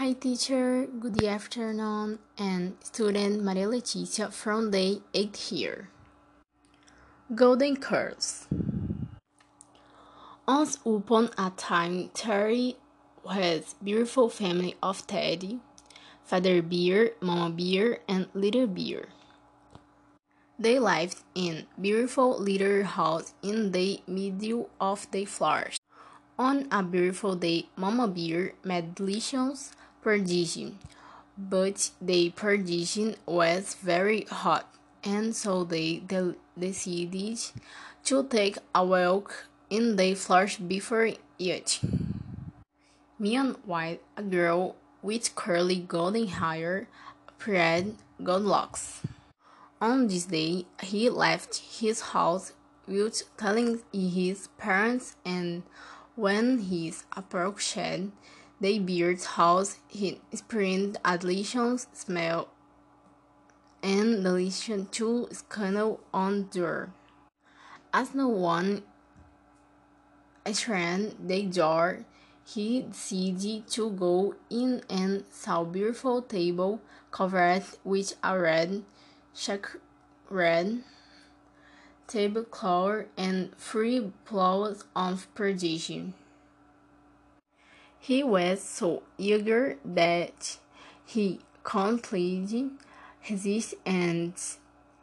Hi teacher, good afternoon and student Maria Leticia from day 8 here. Golden Curls Once upon a time, Terry has beautiful family of Teddy, Father Bear, Mama Bear, and Little Bear. They lived in beautiful little house in the middle of the flowers. On a beautiful day, Mama Bear made delicious perdition, but the perdition was very hot, and so they decided to take a walk in the flowers before it. Meanwhile, a girl with curly golden hair appeared Goldilocks. On this day, he left his house without telling his parents and when he approached the beard's house, he experienced a delicious smell and delicious to scandal on door. As no one answered the door, he decided to go in and saw beautiful table covered with a red, check, red tablecloth and three plows of perdition. He was so eager that he couldn't resist and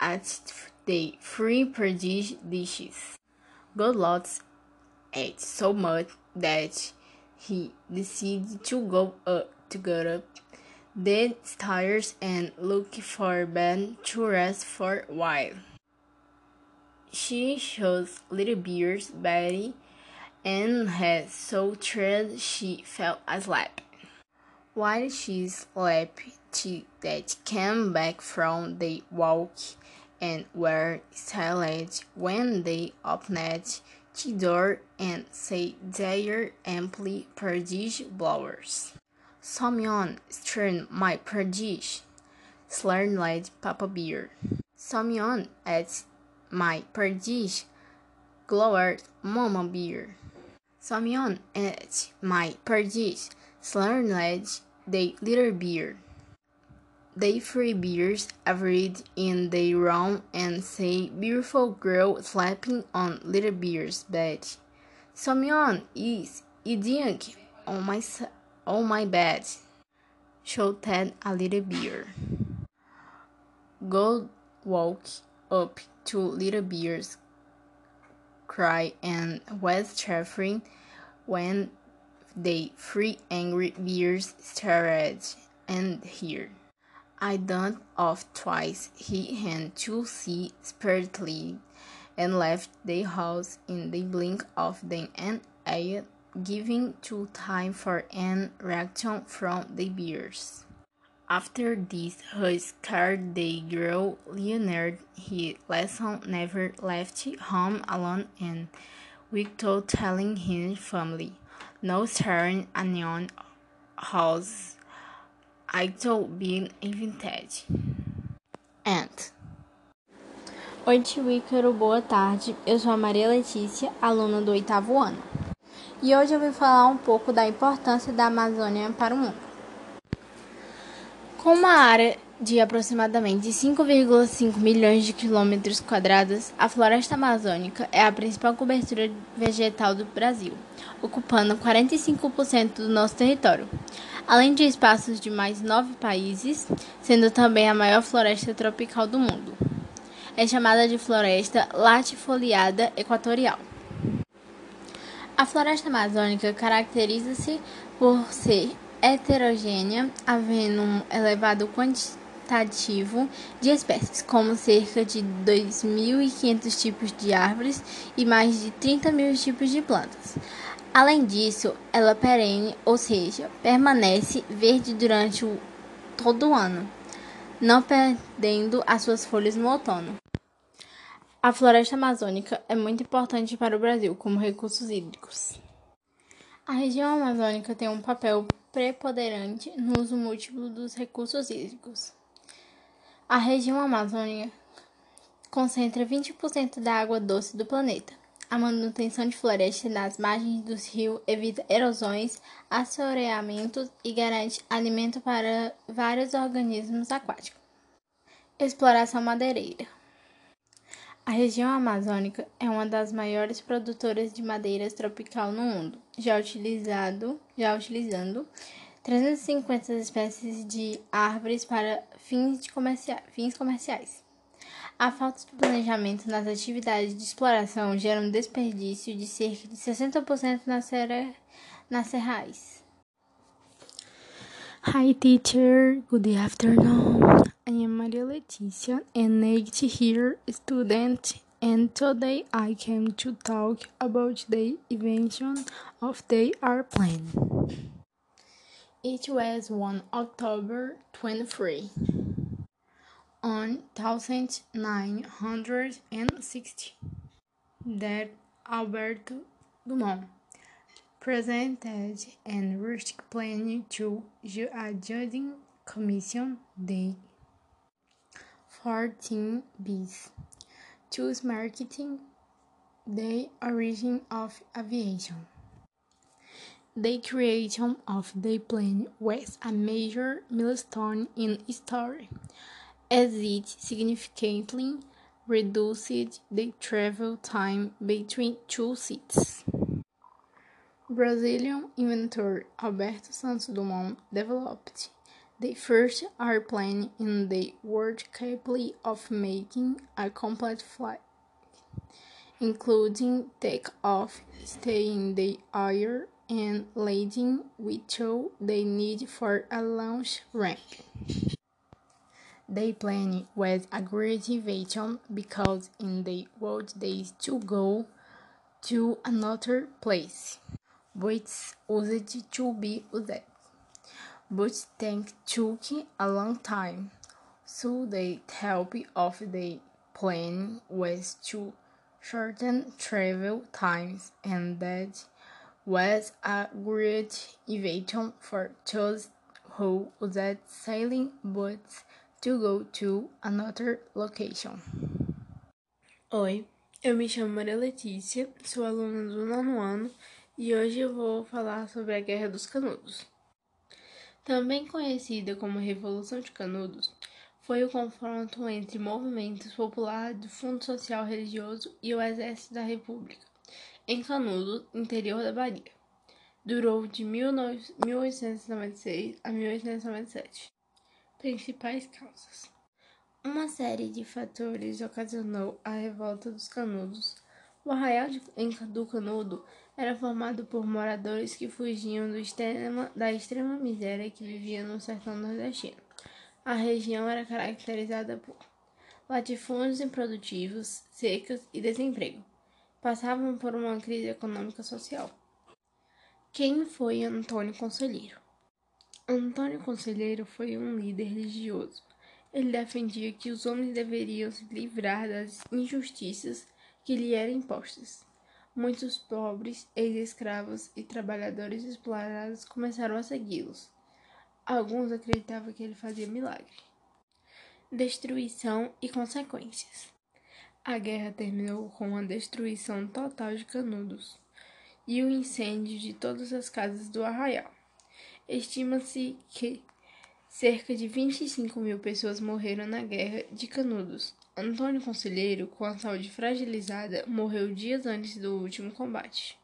ate the three perdition dishes. Goldilocks ate so much that he decided to go up to get up the stairs and look for Ben to rest for a while. She chose Little Bear's Betty and had so tired she fell asleep. While she slept, she that came back from the walk and were silent when they opened the door and said their amply perdish blowers. Someone stirred my perdish, snarled Papa Bear. Someone ate my perdish, glowered Mama Bear. Someone ate my perdish, snarled the little bear. The three bears arrived in the room and saw beautiful girl sleeping on little bear's bed. Someone is eating on my on my bed, shouted a little bear. Gold walked up to little bear's cry and was chaffing when the three angry bears stared and here. I done off twice, he had to see spirited and left the house in the blink of an eye, giving to time for an reaction from the bears. After this, he scared the girl Leonard. His lesson never left home alone and without telling his family. No staring onion house I told being invented. And Oi, tio Ícaro, boa tarde. Eu sou a Maria Letícia, aluna do oitavo ano. E hoje eu vim falar um pouco da importância da Amazônia para o mundo. Com uma área de aproximadamente 5,5 milhões de quilômetros quadrados, a floresta amazônica é a principal cobertura vegetal do Brasil, ocupando 45% do nosso território, além de espaços de mais nove países, sendo também a maior floresta tropical do mundo. É chamada de floresta latifoliada equatorial. A floresta amazônica caracteriza-se por ser heterogênea, havendo um elevado quantitativo de espécies, como cerca de 2.500 tipos de árvores e mais de 30 mil tipos de plantas. Além disso, ela é perene, ou seja, permanece verde durante o, todo o ano, não perdendo as suas folhas no outono. A floresta amazônica é muito importante para o Brasil como recursos hídricos. A região amazônica tem um papel preponderante no uso múltiplo dos recursos hídricos. A região amazônica concentra 20% da água doce do planeta. A manutenção de florestas nas margens dos rios evita erosões, assoreamentos e garante alimento para vários organismos aquáticos. Exploração madeireira. A região amazônica é uma das maiores produtoras de madeiras tropical no mundo, já, utilizado, já utilizando 350 espécies de árvores para fins, de fins comerciais. A falta de planejamento nas atividades de exploração gera um desperdício de cerca de 60% nas, serra, nas serrais. Hi teacher, good afternoon. I am Maria Leticia, an 8 year student, and today I came to talk about the invention of the airplane. It was on October 23 on 1960 that Alberto Dumont presented and rustic plan to a judging commission day. 14 Bis to marketing the origin of aviation. The creation of the plane was a major milestone in history as it significantly reduced the travel time between two cities. Brazilian inventor Alberto Santos Dumont developed the first airplane in the world capable of making a complete flight, including takeoff, staying in the air, and landing without the need for a launch ramp. The plane was a great invention because in the world days to go to another place, which used to be used. But things took a long time, so the help of the plane was to shorten travel times, and that was a great invention for those who used sailing boats to go to another location. Oi, eu me chamo Maria Letícia, sou aluna do nono ano e hoje eu vou falar sobre a Guerra dos Canudos. Também conhecida como Revolução de Canudos, foi o confronto entre movimentos populares do Fundo Social Religioso e o Exército da República, em Canudos, interior da Bahia. Durou de 1896 a 1897. Principais causas: Uma série de fatores ocasionou a revolta dos canudos. O arraial do Canudo era formado por moradores que fugiam extrema, da extrema miséria que viviam no sertão nordestino. A região era caracterizada por latifúndios improdutivos, secas e desemprego. Passavam por uma crise econômica social. Quem foi Antônio Conselheiro? Antônio Conselheiro foi um líder religioso. Ele defendia que os homens deveriam se livrar das injustiças que lhe eram impostas. Muitos pobres, ex-escravos e trabalhadores explorados começaram a segui-los. Alguns acreditavam que ele fazia milagre. Destruição e consequências. A guerra terminou com a destruição total de Canudos e o incêndio de todas as casas do arraial. Estima-se que cerca de 25 mil pessoas morreram na Guerra de Canudos. Antônio Conselheiro, com a saúde fragilizada, morreu dias antes do último combate.